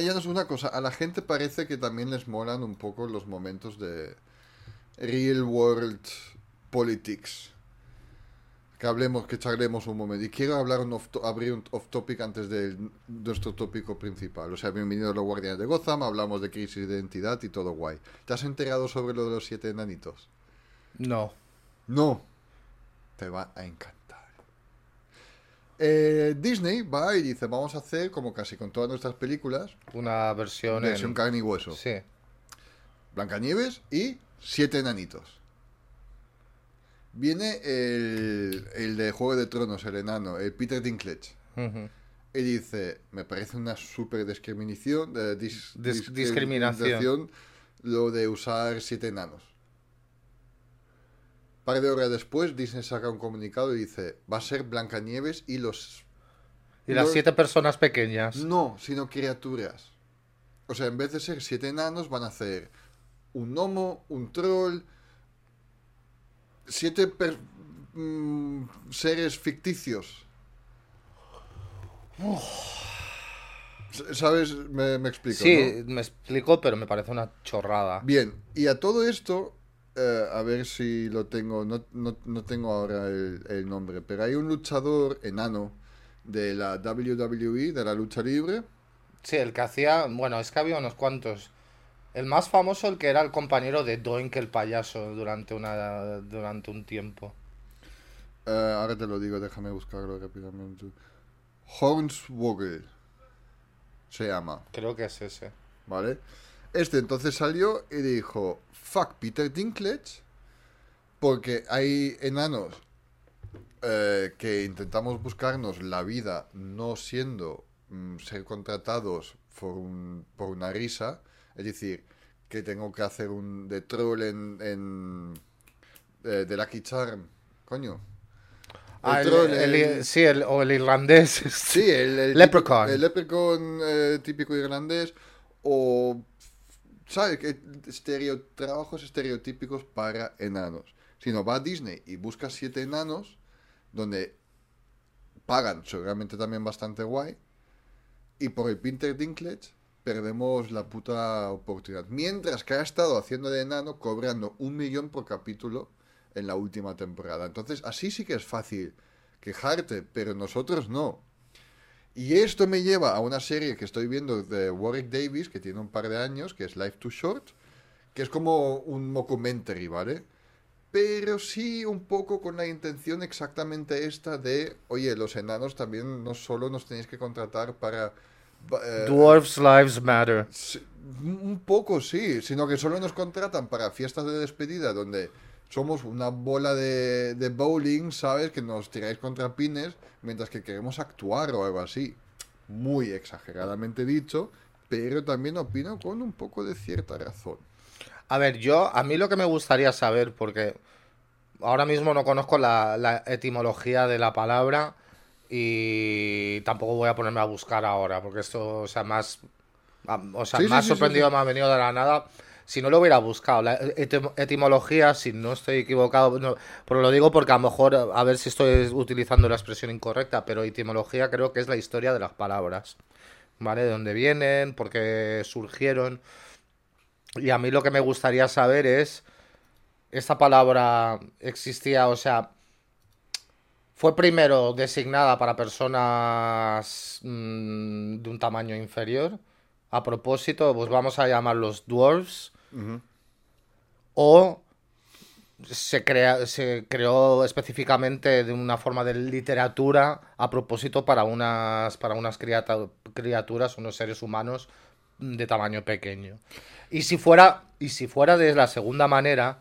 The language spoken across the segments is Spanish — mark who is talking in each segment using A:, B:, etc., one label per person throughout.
A: es una cosa, a la gente parece que también les molan un poco los momentos de real world politics. Que hablemos, que charlemos un momento. Y quiero hablar un abrir un off topic antes de nuestro tópico principal. O sea, bienvenidos a los Guardianes de Gotham, hablamos de crisis de identidad y todo guay. ¿Te has enterado sobre lo de los siete enanitos?
B: No.
A: No. Te va a encantar. Eh, Disney va y dice, vamos a hacer, como casi con todas nuestras películas,
B: una versión...
A: Versión carne y hueso.
B: Sí.
A: Blancanieves y siete enanitos. Viene el, el de Juego de Tronos, el enano, el Peter Dinklage. Y dice, me parece una súper discriminación, eh,
B: discriminación
A: lo de usar siete enanos. Par de horas después, Disney saca un comunicado y dice, va a ser Blancanieves y los...
B: Y las siete personas pequeñas.
A: No, sino criaturas. O sea, en vez de ser siete enanos, van a hacer un gnomo, un troll, siete mm, seres ficticios. ¿Sabes? Me, explico.
B: Sí, me explico, pero me parece una chorrada.
A: Bien, y a todo esto, eh, a ver si lo tengo, no, no, tengo ahora el, el, nombre, pero hay un luchador enano de la WWE, de la lucha libre.
B: Sí, el que hacía, bueno, es que había unos cuantos. El más famoso, el que era el compañero de Doink el payaso durante, una, durante un tiempo.
A: Eh, ahora te lo digo, déjame buscarlo rápidamente. Hornswoggle se llama.
B: Creo que es ese.
A: ¿Vale? Este entonces salió y dijo, fuck Peter Dinklage, porque hay enanos eh, que intentamos buscarnos la vida no siendo mm, ser contratados por, un, por una risa es decir, que tengo que hacer un de troll en, en eh, de, Lucky Charm. Coño.
B: Ah, el, sí, el, o el irlandés.
A: Sí, el,
B: leprechaun.
A: el leprechaun eh, típico irlandés. O, ¿sabes? Estereo, trabajos estereotípicos para enanos. Si no, va a Disney y busca siete enanos donde pagan seguramente también bastante guay. Y por el Pinter Dinklage perdemos la puta oportunidad. Mientras que ha estado haciendo de enano cobrando un millón por capítulo en la última temporada. Entonces, así sí que es fácil quejarte, pero nosotros no. Y esto me lleva a una serie que estoy viendo de Warwick Davis, que tiene un par de años, que es Life Too Short, que es como un documentary, ¿vale? Pero sí un poco con la intención exactamente esta de, oye, los enanos también no solo nos tenéis que contratar para
B: eh, Dwarfs Lives Matter.
A: Un poco sí, sino que solo nos contratan para fiestas de despedida donde somos una bola de, de bowling, ¿sabes? Que nos tiráis contra pines mientras que queremos actuar o algo así. Muy exageradamente dicho, pero también opino con un poco de cierta razón.
B: A ver, yo, a mí lo que me gustaría saber, porque ahora mismo no conozco la, la etimología de la palabra, y tampoco voy a ponerme a buscar ahora, porque esto, o sea, más, o sea, más sorprendido me ha venido de la nada. Si no lo hubiera buscado, la etimología, si no estoy equivocado, pero lo digo porque a lo mejor, a ver si estoy utilizando la expresión incorrecta, pero etimología creo que es la historia de las palabras, ¿vale? De dónde vienen, por qué surgieron. Y a mí lo que me gustaría saber es, esta palabra existía, o sea, fue primero designada para personas mm, de un tamaño inferior. A propósito, pues vamos a llamarlos dwarves. O se, crea, se creó específicamente de una forma de literatura a propósito para unas, para unas criaturas, unos seres humanos de tamaño pequeño. Y si fuera, y si fuera de la segunda manera,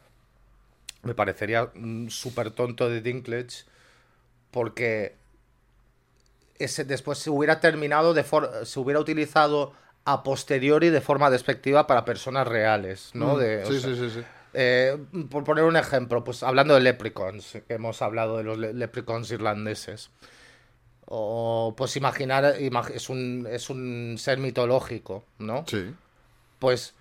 B: me parecería súper tonto de Dinklage porque ese después se hubiera terminado de se hubiera utilizado a posteriori de forma despectiva para personas reales, ¿no? Mm,
A: sí, sí, sí, sí.
B: Eh, por poner un ejemplo, pues hablando de leprechauns, que hemos hablado de los leprechauns irlandeses. O pues imaginar, es, un, es un ser mitológico, ¿no?
A: Sí.
B: Pues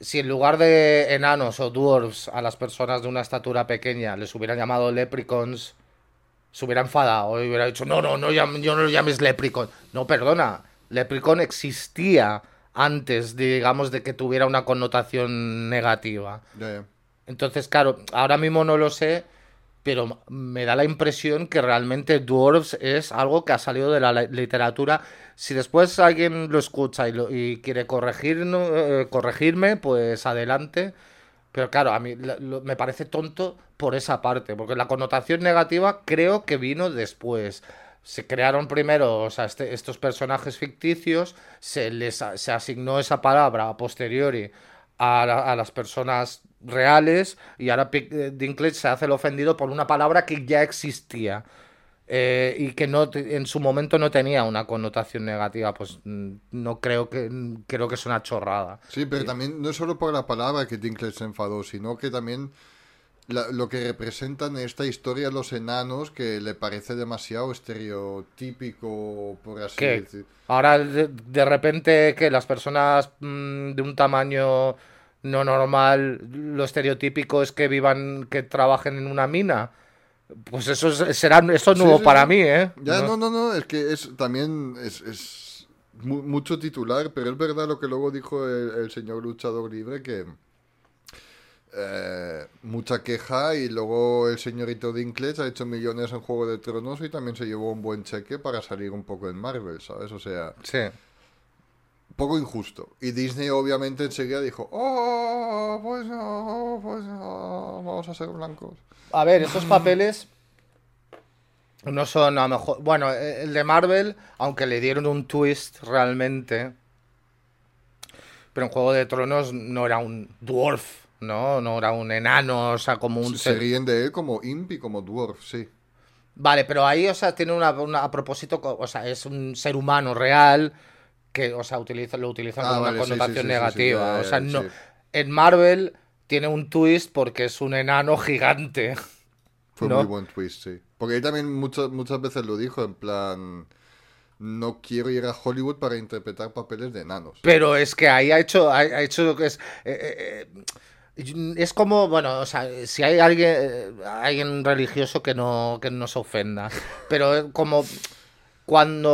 B: si en lugar de enanos o dwarfs a las personas de una estatura pequeña les hubieran llamado leprechauns, se hubiera enfadado y hubiera dicho, no, no, no, yo no lo llames Leprechaun. No, perdona, Leprechaun existía antes, digamos, de que tuviera una connotación negativa. Entonces, claro, ahora mismo no lo sé, pero me da la impresión que realmente Dwarves es algo que ha salido de la li- literatura. Si después alguien lo escucha y, lo- y quiere corregir, corregirme, pues adelante. Pero claro, a mí lo- me parece tonto por esa parte, porque la connotación negativa creo que vino después. Se crearon primero, o sea, este- estos personajes ficticios, se les se asignó esa palabra a posteriori a, la- a las personas reales y ahora eh, Dinklage se hace el ofendido por una palabra que ya existía eh, y que no en su momento no tenía una connotación negativa. Pues mm, no creo que mm, creo que es una chorrada.
A: Sí, pero también no es solo por la palabra que Dinklage se enfadó, sino que también la- lo que representan en esta historia los enanos, que le parece demasiado estereotípico, por así
B: ¿Qué?
A: decir.
B: Ahora de, de repente que las personas mm, de un tamaño no normal, lo estereotípico es que vivan, que trabajen en una mina. Pues eso es, será, eso es
A: Sí,
B: nuevo
A: sí,
B: para
A: sí.
B: mí, ¿eh?
A: Ya,
B: No-
A: no, no, no, es que es también es, es mu- mucho titular, pero es verdad lo que luego dijo el, el señor luchador libre, que eh, mucha queja y luego el señorito Dinklage ha hecho millones en Juego de Tronos y también se llevó un buen cheque para salir un poco en Marvel, ¿sabes? O sea,
B: Sí.
A: poco injusto. Y Disney obviamente enseguida dijo, oh, pues no, pues no, vamos a ser blancos.
B: A ver, esos papeles no son a lo mejor. Bueno, el de Marvel, aunque le dieron un twist realmente. Pero en Juego de Tronos no era un dwarf, ¿no? No era un enano, o sea, como un
A: Se
B: ser-
A: ríen de él como imp y como dwarf, sí.
B: Vale, pero ahí, o sea, tiene una, una- a propósito, o sea, es un ser humano real que, o sea, utiliza, lo utilizan
A: Ah,
B: con
A: vale,
B: una connotación
A: sí, sí, sí,
B: negativa. o sea, no. En Marvel tiene un twist porque es un enano gigante.
A: Fue
B: ¿No?
A: muy buen twist, sí. Porque él también muchas, muchas veces lo dijo, en plan, no quiero ir a Hollywood para interpretar papeles de enanos.
B: Pero es que ahí ha hecho, ha, ha hecho lo que es. eh, eh, eh, es como, bueno, o sea, si hay alguien, alguien religioso que no, que no se ofenda. Pero como cuando,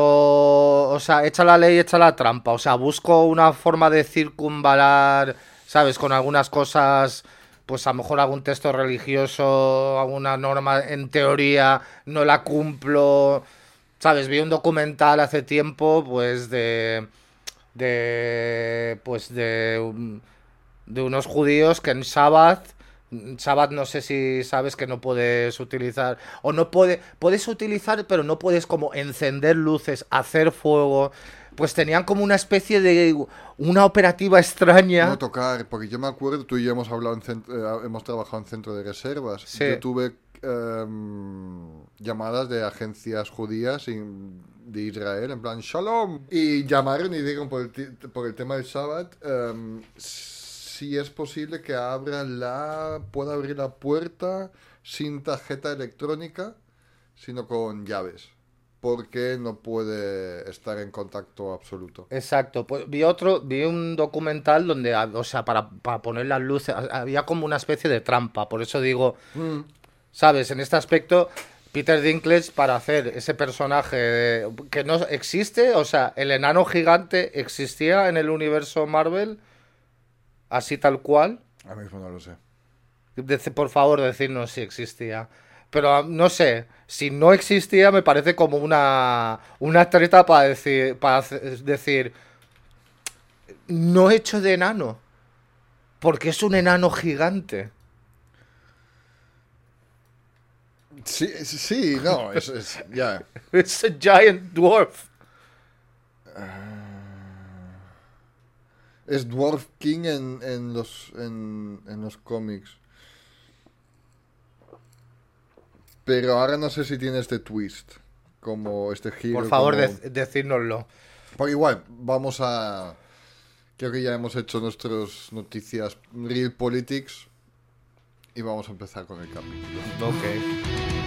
B: o sea, echa la ley, echa la trampa. O sea, busco una forma de circunvalar, ¿sabes? Con algunas cosas, pues a lo mejor algún texto religioso, alguna norma en teoría, no la cumplo. ¿Sabes? Vi un documental hace tiempo, pues de. de. pues de. De unos judíos que en Shabbat. Shabbat no sé si sabes que no puedes utilizar. O no puede. Puedes utilizar, pero no puedes como encender luces, hacer fuego. Pues tenían como una especie de. una operativa extraña.
A: No tocar, porque yo me acuerdo, tú y yo hemos hablado en eh, hemos trabajado en centro de reservas.
B: Sí.
A: Yo tuve em, llamadas de agencias judías de Israel, en plan, Shalom. Y llamaron y dijeron por el, por el tema del Shabbat, em, si es posible que abra la, pueda abrir la puerta sin tarjeta electrónica, sino con llaves. Porque no puede estar en contacto absoluto.
B: Exacto, pues vi otro, vi un documental donde, ah, o sea, para, para poner las luces, ha- había como una especie de trampa, por eso digo,
A: Mm.
B: ¿sabes? En este aspecto, Peter Dinklage para hacer ese personaje de- que no existe, o sea, el enano gigante existía en el universo Marvel, así tal cual.
A: Ahora mismo no lo sé.
B: Dece- por favor, decirnos si existía. Pero ah, no sé, si no existía me parece como una, una treta para decir, para decir, no hecho de enano, porque es un enano gigante.
A: Sí, sí, no, es, es- ya.
B: Es a giant dwarf.
A: Es Dwarf King en, en los en, en los cómics. Pero ahora no sé si tiene este twist. Como este giro.
B: Por favor,
A: como-
B: dec- decírnoslo.
A: Porque igual, vamos a. Creo que ya hemos hecho nuestras noticias Real Politics. Y vamos a empezar con el capítulo.
B: Ok.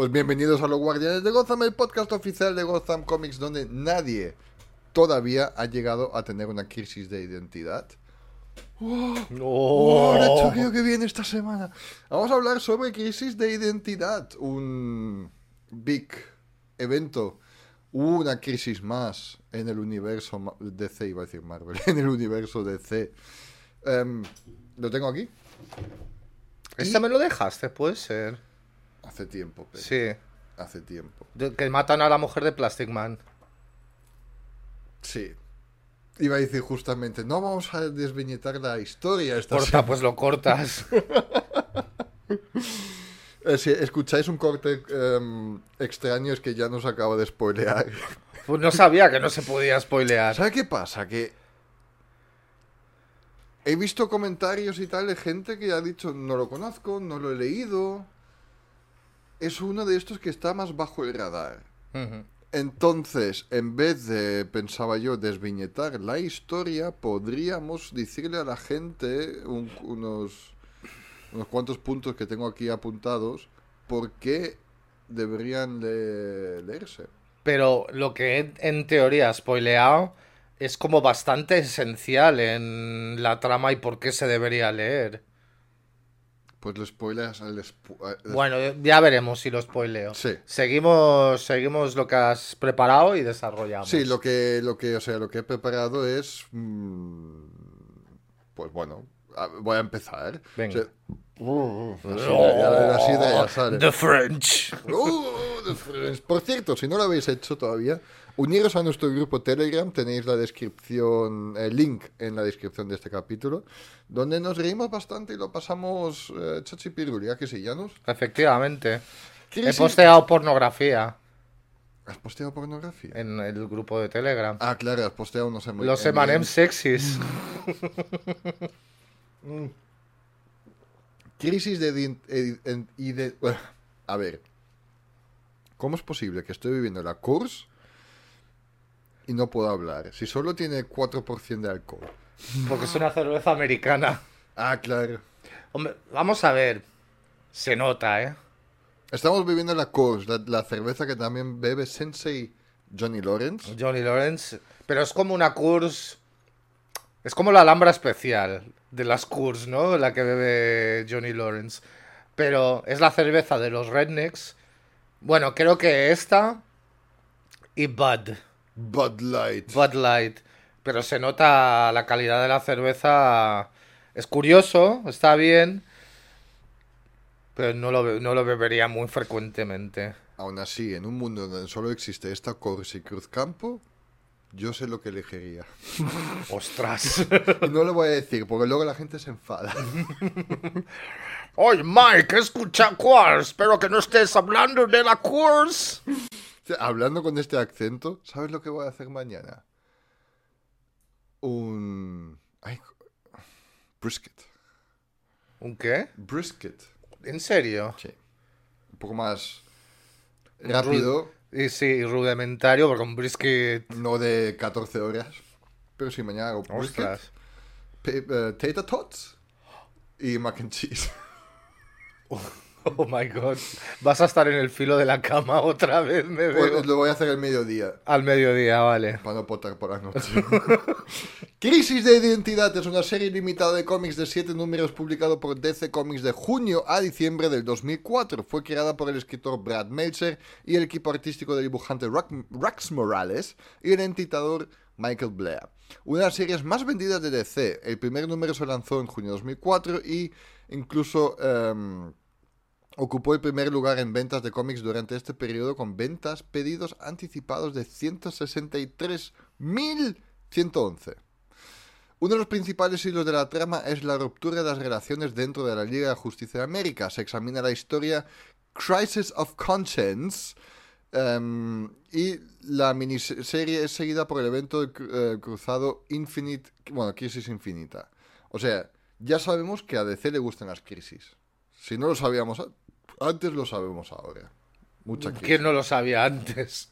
A: Pues bienvenidos a los Guardianes de Gotham, el podcast oficial de Gotham Comics, donde nadie todavía ha llegado a tener una crisis de identidad. ¡Oh, el choqueo que viene esta semana! Vamos a hablar sobre crisis de identidad. Un big evento. Una crisis más en el universo DC, iba a decir Marvel, en el universo DC. Em, lo tengo aquí.
B: ¿Este me lo dejaste? Puede ser.
A: Hace tiempo, pero
B: Sí.
A: hace tiempo.
B: De- que matan a la mujer de Plastic Man.
A: Sí. Iba a decir justamente, no vamos a desviñetar la historia esta
B: Corta, pues lo cortas.
A: Eh, Si escucháis un corte em, extraño es que ya nos acaba de spoilear.
B: Pues no sabía que no se podía spoilear.
A: ¿Sabes qué pasa? Que he visto comentarios y tal de gente que ha dicho no lo conozco, no lo he leído. Es uno de estos que está más bajo el radar. Entonces, en vez de, pensaba yo, desviñetar la historia, podríamos decirle a la gente un- unos, unos cuantos puntos que tengo aquí apuntados por qué deberían le- leerse.
B: Pero lo que he, en teoría spoileado es como bastante esencial en la trama y por qué se debería leer.
A: Pues lo spoileas al spo-
B: Bueno, ya veremos si lo spoileo.
A: Sí.
B: Seguimos, seguimos lo que has preparado y desarrollamos.
A: Sí, lo que, lo que, o sea, lo que he preparado es, mm, pues bueno, voy a empezar.
B: Venga.
A: O sea, uh, así, así de.
B: The French.
A: Uh, the. Por cierto, si no lo habéis hecho todavía, uniros a nuestro grupo Telegram, tenéis la descripción, el link en la descripción de este capítulo, donde nos reímos bastante y lo pasamos eh, chachipiruli, ¿a que sí, Janus?
B: Efectivamente. He posteado pornografía
A: ¿Has posteado pornografía?
B: en el grupo de Telegram.
A: Ah, claro, has posteado unos emo-
B: Los
A: em-
B: M&M sexys.
A: Crisis de... bueno, a ver. ¿Cómo es posible que estoy viviendo la course y no puedo hablar? Si solo tiene 4% de alcohol.
B: Porque es una cerveza americana.
A: Ah, claro.
B: Hombre, vamos a ver. Se nota, ¿eh?
A: Estamos bebiendo la course, la, la cerveza que también bebe Sensei Johnny Lawrence.
B: Johnny Lawrence. Pero es como una Coors. Es como la Alhambra especial de las Coors, ¿no? La que bebe Johnny Lawrence. Pero es la cerveza de los Rednecks. Bueno, creo que esta. Y Bud.
A: Bud Light.
B: Bud Light. Pero se nota la calidad de la cerveza. Es curioso, está bien. Pero no lo, no lo bebería muy frecuentemente.
A: Aún así, en un mundo donde solo existe esta course y Cruzcampo, yo sé lo que elegiría.
B: Ostras.
A: No lo voy a decir, porque luego la gente se enfada.
B: Oye, Mike, escucha Quartz. Espero que no estés hablando de la Quartz.
A: Sea, Hablando con este acento, ¿sabes lo que voy a hacer mañana? Un... Ay, brisket.
B: ¿Un qué?
A: Brisket.
B: ¿En serio?
A: Sí. Un poco más rápido,
B: Y sí, rudimentario, porque un brisket.
A: no de 14 horas. Pero si mañana hago brisket, pe- eh, tater tots y mac and cheese.
B: Oh my god. Vas a estar en el filo de la cama otra vez, me veo.
A: Pues lo voy a hacer al mediodía.
B: Al mediodía, vale.
A: Para no potar por la noche. Crisis de Identidad es una serie limitada de cómics de 7 números publicado por DC Comics de junio a diciembre del 2004. Fue creada por el escritor Brad Meltzer y el equipo artístico del dibujante Rax Morales y el entitador Michael Blair. Una de las series más vendidas de DC. El primer número se lanzó en junio de 2004 y incluso... em, Ocupó el primer lugar en ventas de cómics durante este periodo con ventas pedidos anticipados de 163.111. Uno de los principales hilos de la trama es la ruptura de las relaciones dentro de la Liga de Justicia de América. Se examina la historia Crisis of Conscience em, y la miniserie es seguida por el evento eh, cruzado Infinite, bueno, Crisis Infinita. O sea, ya sabemos que a DC le gustan las crisis. Si no lo sabíamos a- antes, lo sabemos ahora. Mucha.
B: ¿Quién no lo sabía antes?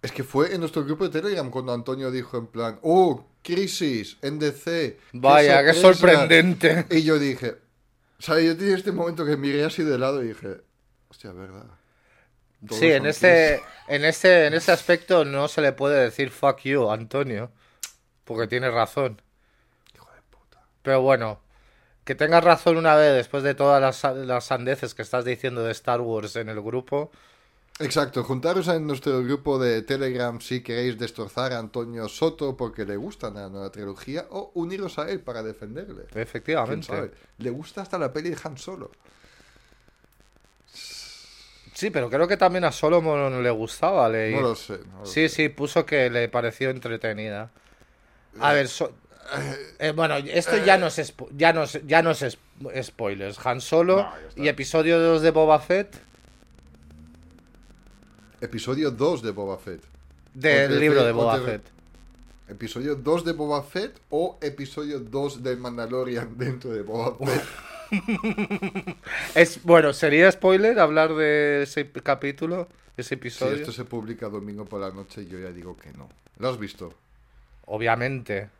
A: Es que fue en nuestro grupo de Telegram cuando Antonio dijo en plan, oh, crisis en DC.
B: Vaya, qué
A: sorpresa".
B: sorprendente.
A: Y yo dije, o sea, yo tenía este momento que miré así de lado y dije, hostia, verdad. Todos
B: Sí, en este, en este, en este aspecto no se le puede decir fuck you, Antonio. Porque tiene razón.
A: Hijo de puta.
B: Pero bueno, que tengas razón una vez después de todas las, las sandeces que estás diciendo de Star Wars en el grupo.
A: Exacto, juntaros en nuestro grupo de Telegram si queréis destrozar a Antonio Soto porque le gusta la nueva trilogía o uniros a él para defenderle. ¿Quién
B: Efectivamente.
A: sabe? Le gusta hasta la peli de Han Solo.
B: Sí, pero creo que también a Solomon le gustaba. leí.
A: No lo sé. no lo
B: Sí,
A: sé.
B: sí, puso que le pareció entretenida. A ver, so- eh, bueno, esto ya no es ya no es, ya no es sp- spoilers. Han Solo
A: No,
B: y episodio 2 de Boba Fett
A: Episodio 2 de Boba Fett.
B: del libro de Boba Fett.
A: ¿Episodio 2 de Boba Fett o episodio 2 del Mandalorian dentro de Boba Fett?
B: Es bueno, sería spoiler hablar de ese capítulo, ese
A: Si
B: episodio.
A: esto se publica domingo por la noche, yo ya digo que no. ¿Lo has visto?
B: Obviamente.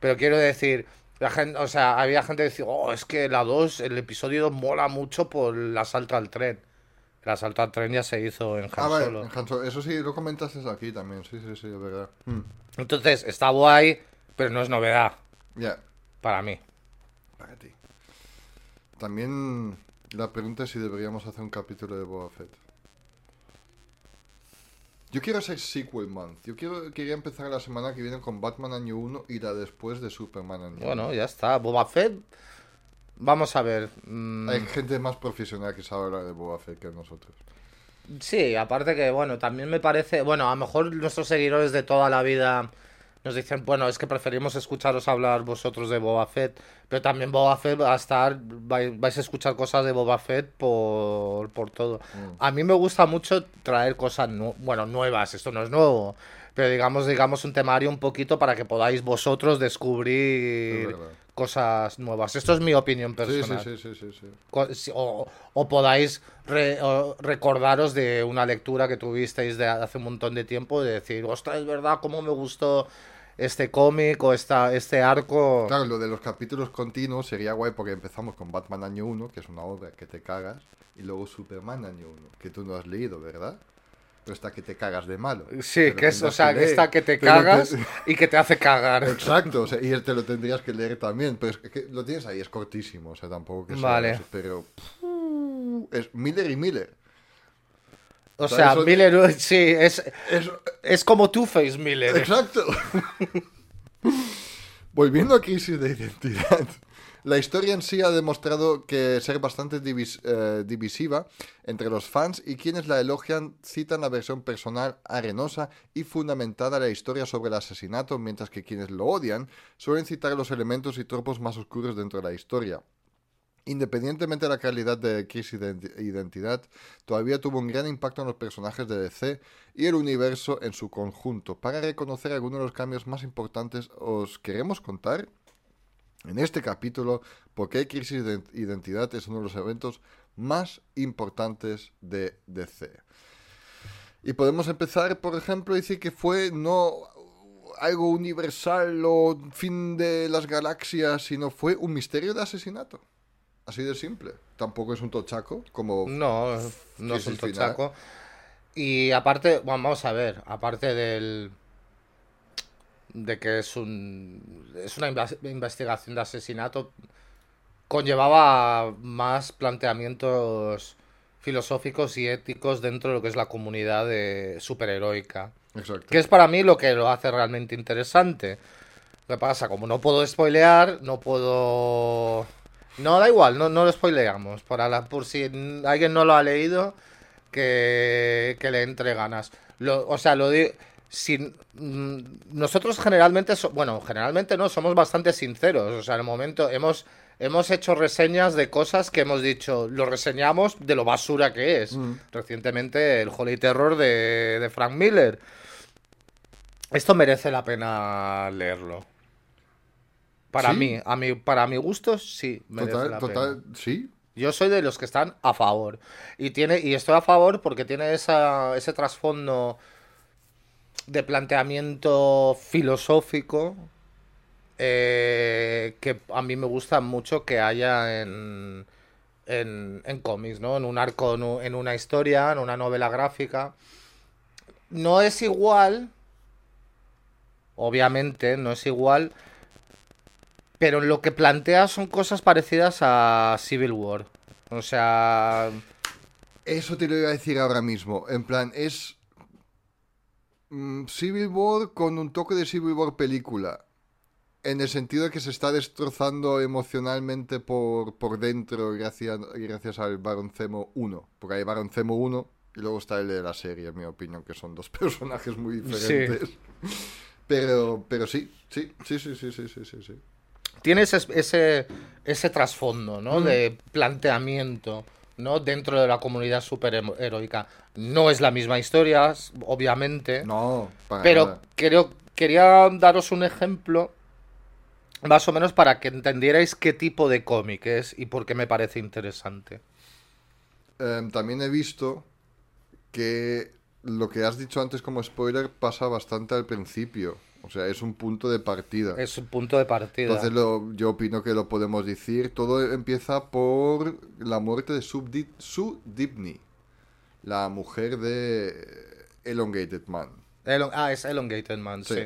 B: Pero quiero decir, la gente, o sea, había gente que decía, oh, es que la 2, el episodio 2 mola mucho por el asalto al tren. El asalto al tren ya se hizo en Han
A: Ah, vale,
B: Solo.
A: en Han Solo. Eso sí, lo comentaste aquí también. Sí, sí, sí, es verdad. Hmm.
B: Entonces, está guay, pero no es novedad
A: Ya,
B: para mí.
A: para ti. También la pregunta es si deberíamos hacer un capítulo de Boba Fett. Yo quiero hacer sequel month. Yo quiero, quería empezar la semana que viene con Batman año 1 y la después de Superman año 1.
B: Bueno, ya está. Boba Fett. Vamos a ver. mm,
A: Hay gente más profesional que sabe hablar de Boba Fett que nosotros.
B: Sí, aparte que, bueno, también me parece, bueno, a lo mejor nuestros seguidores de toda la vida nos dicen, bueno, es que preferimos escucharos hablar vosotros de Boba Fett, pero también Boba Fett va a estar, vai- vais a escuchar cosas de Boba Fett por, por todo. A mí me gusta mucho traer cosas, nu- bueno, nuevas, esto no es nuevo, pero digamos, digamos un temario un poquito para que podáis vosotros
A: Es
B: descubrir cosas nuevas. Esto es mi opinión personal
A: sí, sí, sí, sí, sí.
B: o, o podáis re- o recordaros de una lectura que tuvisteis de hace un montón de tiempo y decir, ostras, es verdad, cómo me gustó este cómic o esta, este arco.
A: Claro, lo de los capítulos continuos sería guay porque empezamos con Batman año 1, que es una obra que te cagas, y luego Superman año 1, que tú no has leído, ¿verdad? Pero está que te cagas de malo.
B: Sí, que es, o sea, que está que te cagas
A: te-
B: y que te hace cagar.
A: Exacto, o sea, y te lo tendrías que leer también, pero es que lo tienes ahí, es cortísimo, o sea, tampoco que sea
B: Vale.
A: pero pff, es Miller y Miller.
B: O
A: sea, eso-
B: Miller, sí, es,
A: Es,
B: es como Two-Face Miller.
A: Exacto. Volviendo a crisis de identidad. La historia en sí ha demostrado que ser bastante divis- eh, divisiva entre los fans y quienes la elogian citan la versión personal arenosa y fundamentada de la historia sobre el asesinato, mientras que quienes lo odian suelen citar los elementos y tropos más oscuros dentro de la historia. Independientemente de la calidad de Ident- Identidad, todavía tuvo un gran impacto en los personajes de DC y el universo en su conjunto. Para reconocer algunos de los cambios más importantes, os queremos contar en este capítulo por qué de Identidad es uno de los eventos más importantes de DC. Y podemos empezar, por ejemplo, a decir que fue no algo universal o fin de las galaxias, sino fue un misterio de asesinato. Así de simple. Tampoco es un tochaco, como...
B: No, no es un
A: final.
B: tochaco. Y aparte, bueno, vamos a ver, aparte del de que es un es una inves- investigación de asesinato conllevaba más planteamientos filosóficos y éticos dentro de lo que es la comunidad de superheroica.
A: Exacto.
B: Que es para mí lo que lo hace realmente interesante. Que pasa, como no puedo spoilear, no puedo... No, da igual, no, no lo spoileamos. Para la, por si alguien no lo ha leído, que, que le entre ganas. Lo, o sea, lo di- sin, mm, nosotros generalmente, so- bueno, generalmente no, somos bastante sinceros. O sea, en el momento hemos, hemos hecho reseñas de cosas que hemos dicho, lo reseñamos de lo basura que es.
A: Mm.
B: Recientemente el Holy Terror de, de Frank Miller. Esto merece la pena leerlo. Para
A: ¿Sí?
B: mí, a mi, para mi gusto, sí,
A: Total,
B: la
A: total,
B: pena.
A: sí.
B: Yo soy de los que están a favor. Y tiene, y estoy a favor porque tiene esa, ese trasfondo de planteamiento filosófico eh, que a mí me gusta mucho que haya en, en, en cómics, ¿no? En un arco, en una historia, en una novela gráfica. No es igual, obviamente, no es igual pero lo que plantea son cosas parecidas a Civil War. O sea.
A: Eso te lo iba a decir ahora mismo. En plan, es. Mm, Civil War con un toque de Civil War película. En el sentido de que se está destrozando emocionalmente por, por dentro gracias, gracias al Baron Zemo 1. Porque hay Baron Zemo 1 y luego está el de la serie, en mi opinión, que son dos personajes muy diferentes. Sí. Pero, pero sí, sí, sí, sí, sí, sí, sí, sí
B: tiene ese, ese, ese trasfondo, ¿no?
A: Mm.
B: De planteamiento, ¿no? Dentro de la comunidad superheroica. No es la misma historia, obviamente.
A: No, para
B: Pero
A: nada.
B: creo, quería daros un ejemplo, más o menos para que entendierais qué tipo de cómic es y por qué me parece interesante.
A: Em, también he visto que lo que has dicho antes como spoiler pasa bastante al principio. O sea, es un punto de partida.
B: Es un punto de partida.
A: Entonces lo- yo opino que lo podemos decir. Todo empieza por la muerte de Sue Di- Sue Dibney, la mujer de Elongated Man.
B: Elon- ah, es Elongated Man, sí.
A: Sí.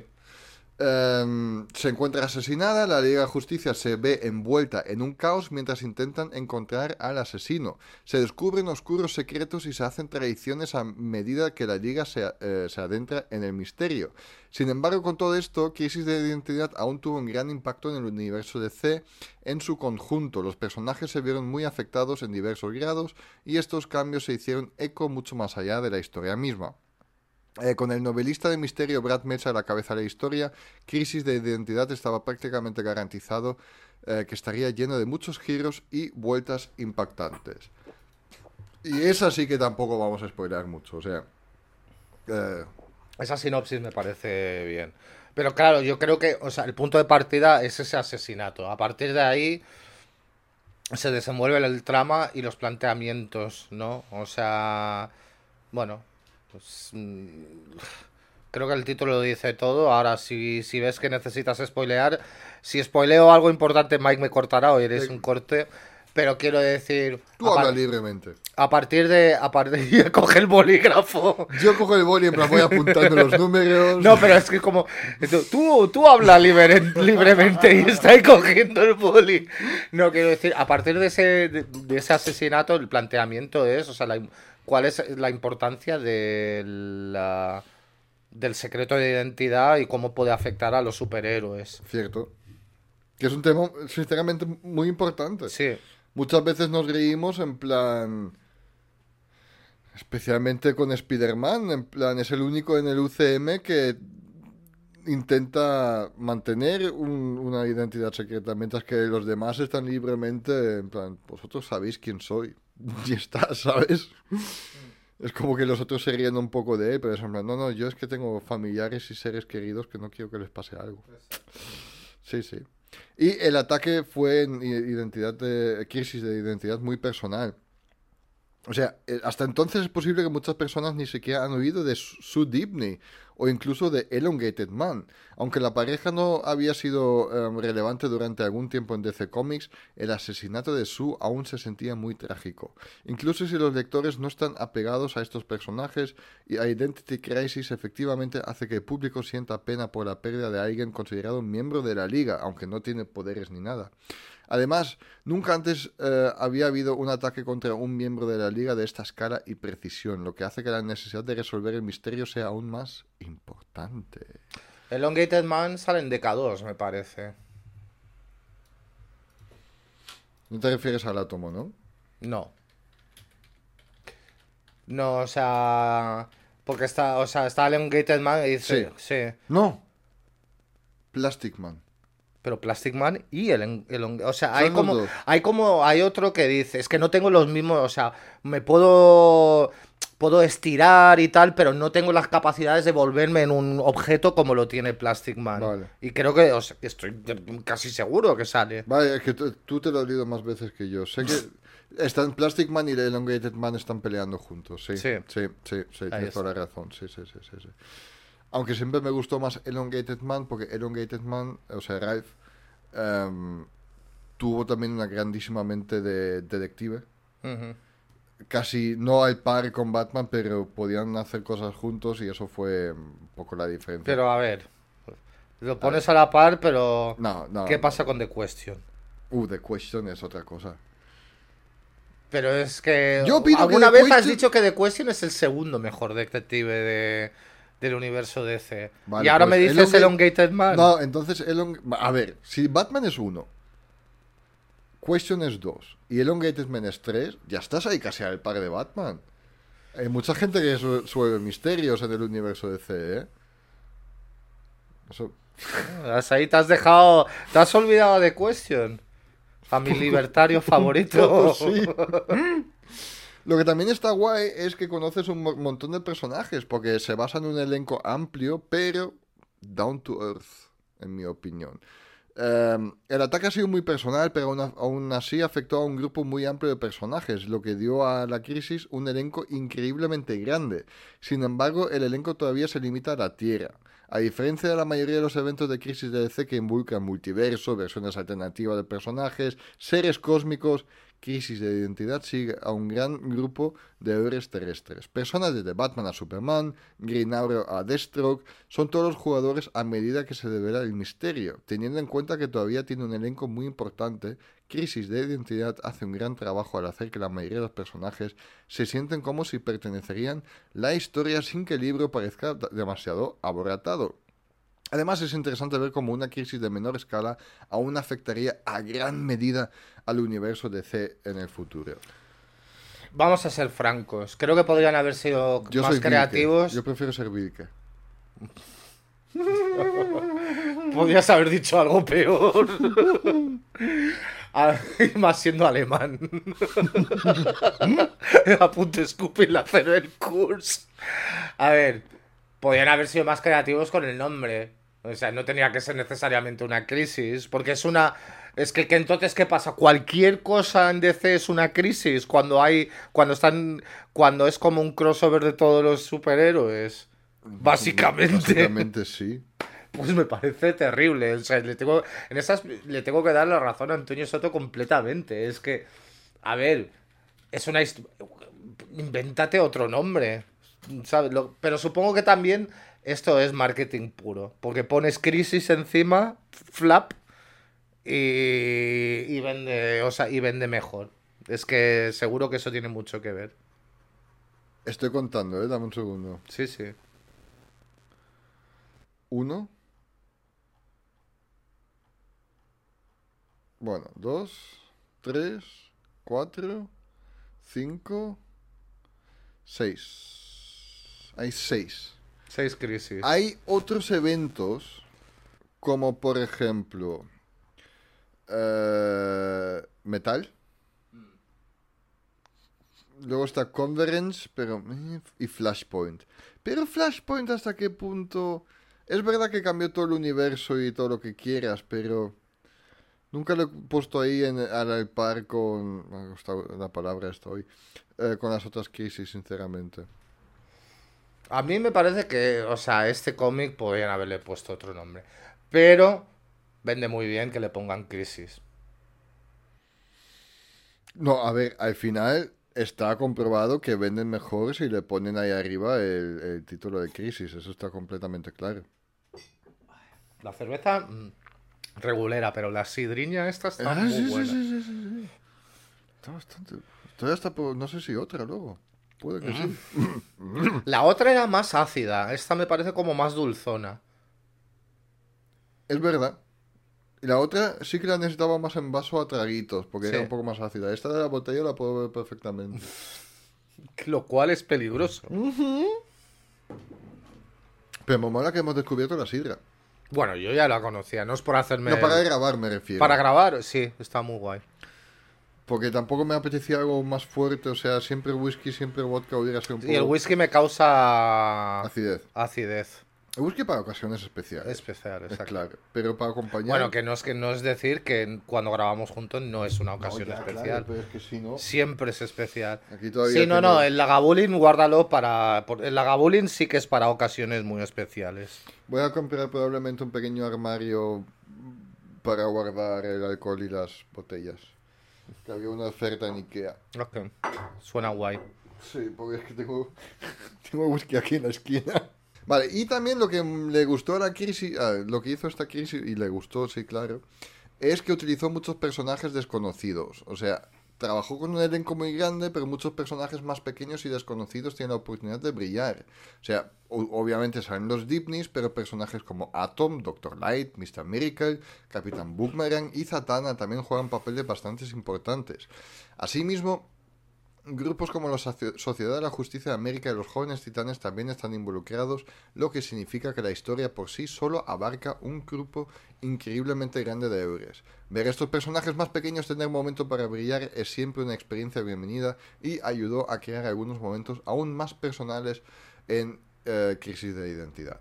A: Em, se encuentra asesinada, la Liga de Justicia se ve envuelta en un caos mientras intentan encontrar al asesino. Se descubren oscuros secretos y se hacen traiciones a medida que la Liga se, eh, se adentra en el misterio. Sin embargo, con todo esto, Crisis de Identidad aún tuvo un gran impacto en el universo de C en su conjunto. Los personajes se vieron muy afectados en diversos grados y estos cambios se hicieron eco mucho más allá de la historia misma. Eh, con el novelista de misterio Brad Meltzer a la cabeza de la historia, Crisis de Identidad estaba prácticamente garantizado eh, que estaría lleno de muchos giros y vueltas impactantes. Y esa sí que tampoco vamos a spoiler mucho, o sea... eh,
B: Esa sinopsis me parece bien. Pero claro, yo creo que, o sea, el punto de partida es ese asesinato. A partir de ahí se desenvuelve el trama y los planteamientos, ¿no? O sea, bueno, pues mm, creo que el título lo dice todo. Ahora, si, si ves que necesitas spoilear, si spoileo algo importante, Mike me cortará o eres
A: Sí.
B: un corte. Pero quiero decir,
A: tú
B: a, par-
A: habla libremente.
B: a partir de, a partir, coge el bolígrafo.
A: Yo cojo el boli y voy apuntando los números.
B: No, pero es que como tú, tú hablas libre- libremente y está ahí cogiendo el boli. No, quiero decir, a partir de ese, de, de ese asesinato, el planteamiento es, o sea, la cuál es la importancia de la- del secreto de identidad y cómo puede afectar a los superhéroes.
A: Cierto. Que es un tema, sinceramente, muy importante.
B: Sí,
A: Muchas veces nos reímos en plan... Especialmente con Spider-Man, en plan, es el único en el UCM que intenta mantener un- una identidad secreta, mientras que los demás están libremente, en plan, vosotros sabéis quién soy. Y está, ¿sabes? Es como que los otros se ríen un poco de él, pero es no, no, yo es que tengo familiares y seres queridos que no quiero que les pase algo. Sí, sí. Y el ataque fue en identidad de crisis de identidad muy personal. O sea, eh, hasta entonces es posible que muchas personas ni siquiera han oído de Su- Sue Dibney o incluso de Elongated Man. Aunque la pareja no había sido eh, relevante durante algún tiempo en DC Comics, el asesinato de Sue aún se sentía muy trágico. Incluso si los lectores no están apegados a estos personajes, Identity Crisis efectivamente hace que el público sienta pena por la pérdida de alguien considerado un miembro de la liga, aunque no tiene poderes ni nada. Además, nunca antes eh, había habido un ataque contra un miembro de la liga de esta escala y precisión, lo que hace que la necesidad de resolver el misterio sea aún más importante.
B: Elongated Man sale en DK2, me parece.
A: No te refieres al átomo, ¿no?
B: No. No, o sea. Porque está, o sea, está Elongated Man y dice. Sí.
A: No. Plastic Man.
B: Pero Plastic Man y el, el- o sea, hay como,
A: dos.
B: hay como, hay otro que dice, es que no tengo los mismos, o sea, me puedo, puedo estirar y tal, pero no tengo las capacidades de volverme en un objeto como lo tiene Plastic Man.
A: Vale.
B: Y creo que, o sea, que estoy casi seguro que sale.
A: Vale, es que tú, te lo has leído más veces que yo. Sé que están Plastic Man y el Elongated Man están peleando juntos, sí.
B: Sí.
A: Sí, sí, sí, tienes toda la razón. Sí, sí, sí, sí, sí. Aunque siempre me gustó más Elongated Man, porque Elongated Man, o sea, Ralph, em, tuvo también una grandísima mente de detective. Casi no al par con Batman, pero podían hacer cosas juntos y eso fue un poco la diferencia.
B: Pero a ver, Lo pones a la par, pero.
A: No, no.
B: ¿Qué pasa con The Question?
A: Uh, The Question es otra cosa.
B: Pero es que.
A: Yo opino que
B: ¿Alguna
A: The
B: vez has dicho que The Question es el segundo mejor detective de, del universo DC?
A: Vale,
B: y ahora
A: pues
B: me dices
A: Elongate-
B: Elongated Man.
A: No, entonces Elong... A ver, si Batman es uno, Question es dos y Elongated Man es tres, ya estás ahí casi al par de Batman. Hay mucha gente que su- suele misterios en el universo DC, ¿eh? Eso...
B: Has- Ahí te has dejado. Te has olvidado de Question. A mi libertario favorito.
A: Sí. Lo que también está guay es que conoces un mo- montón de personajes, porque se basa en un elenco amplio, pero down to earth, en mi opinión. Eh, el ataque ha sido muy personal, pero aún así afectó a un grupo muy amplio de personajes, lo que dio a la crisis un elenco increíblemente grande. Sin embargo, el elenco todavía se limita a la Tierra. A diferencia de la mayoría de los eventos de crisis de DC que involucran multiverso, versiones alternativas de personajes, seres cósmicos, Crisis de Identidad sigue a un gran grupo de héroes terrestres. Personas desde Batman a Superman, Green Arrow a Deathstroke, son todos los jugadores a medida que se devela el misterio. Teniendo en cuenta que todavía tiene un elenco muy importante, Crisis de Identidad hace un gran trabajo al hacer que la mayoría de los personajes se sienten como si pertenecerían la historia sin que el libro parezca demasiado aboratado. Además es interesante ver cómo una crisis de menor escala aún afectaría a gran medida al universo DC en el futuro.
B: Vamos a ser francos. Creo que podrían haber sido
A: Yo
B: más
A: soy Vilke.
B: creativos.
A: Yo prefiero ser Vilke.
B: Podrías haber dicho algo peor. Y más siendo alemán. A punto de escupir la del curso. A ver, podrían haber sido más creativos con el nombre. O sea, no tenía que ser necesariamente una crisis, porque es una... Es que, que entonces, ¿qué pasa? Cualquier cosa en DC es una crisis cuando hay... Cuando están... Cuando es como un crossover de todos los superhéroes. Básicamente.
A: Básicamente sí.
B: Pues me parece terrible. O sea, le tengo, en esas le tengo que dar la razón a Antonio Soto completamente. Es que, a ver, es una Invéntate otro nombre. ¿sabes? Lo- pero supongo que también esto es marketing puro. Porque pones crisis encima, flap, y, y vende. O sea, y vende mejor. Es que seguro que eso tiene mucho que ver.
A: Estoy contando, ¿eh? Dame un segundo.
B: Sí, sí.
A: Uno. Bueno, dos, tres, cuatro, cinco, seis. Hay seis.
B: Seis crisis.
A: Hay otros eventos, como por ejemplo eh, Metal. Luego está Convergence, pero eh, y Flashpoint. Pero Flashpoint hasta qué punto es verdad que cambió todo el universo y todo lo que quieras, pero nunca lo he puesto ahí en, al par con me ha la palabra estoy con las otras crisis, sinceramente.
B: A mí me parece que, o sea, este cómic podrían haberle puesto otro nombre. Pero vende muy bien que le pongan crisis.
A: No, a ver, al final está comprobado que venden mejor si le ponen ahí arriba el, el título de Crisis, eso está completamente claro.
B: La cerveza, mm, regulera, pero la sidriña esta está
A: Ah,
B: muy
A: sí,
B: buena.
A: sí, sí, sí, sí. Está bastante... Todavía está por... No sé si otra luego. Puede que sí.
B: La otra era más ácida, esta me parece como más dulzona.
A: Es verdad. Y la otra sí que la necesitaba más en vaso a traguitos, porque
B: Sí.
A: era un poco más ácida. Esta de la botella la puedo ver perfectamente.
B: Lo cual es peligroso.
A: Pero me mola que hemos descubierto la sidra.
B: Bueno, yo ya la conocía, no es por hacerme...
A: No, para grabar me refiero.
B: Para grabar, sí, está muy guay.
A: Porque tampoco me apetecía algo más fuerte, o sea, siempre whisky, siempre vodka hubiera sido un poco
B: Y el whisky me causa
A: acidez.
B: acidez
A: El whisky para ocasiones especiales.
B: especial,
A: es
B: exacto.
A: claro. Pero para acompañar.
B: Bueno, que no es que no es decir que cuando grabamos juntos no es una
A: No,
B: ocasión
A: ya,
B: especial.
A: claro, pero es que si no.
B: Siempre es especial.
A: Aquí todavía
B: Sí, no, no, el Lagavulin guárdalo para... El Lagavulin sí que es para ocasiones muy especiales.
A: Voy a comprar probablemente un pequeño armario para guardar el alcohol y las botellas. Que había una oferta en Ikea.
B: Ok, Suena guay.
A: Sí, porque es que tengo, tengo whisky aquí en la esquina. Vale, y también lo que le gustó a la crisis, ah, lo que hizo esta crisis, y le gustó, sí, claro, es que utilizó muchos personajes desconocidos. O sea, trabajó con un elenco muy grande, pero muchos personajes más pequeños y desconocidos tienen la oportunidad de brillar. O sea, obviamente salen los Dipnis, pero personajes como Atom, Doctor Light, Mr. Miracle, Capitán Boomerang y Zatanna también juegan papeles bastante importantes. Asimismo, Grupos como la Sociedad de la Justicia de América y los Jóvenes Titanes también están involucrados, lo que significa que la historia por sí solo abarca un grupo increíblemente grande de héroes. Ver a estos personajes más pequeños tener momento para brillar es siempre una experiencia bienvenida y ayudó a crear algunos momentos aún más personales en eh, Crisis de Identidad.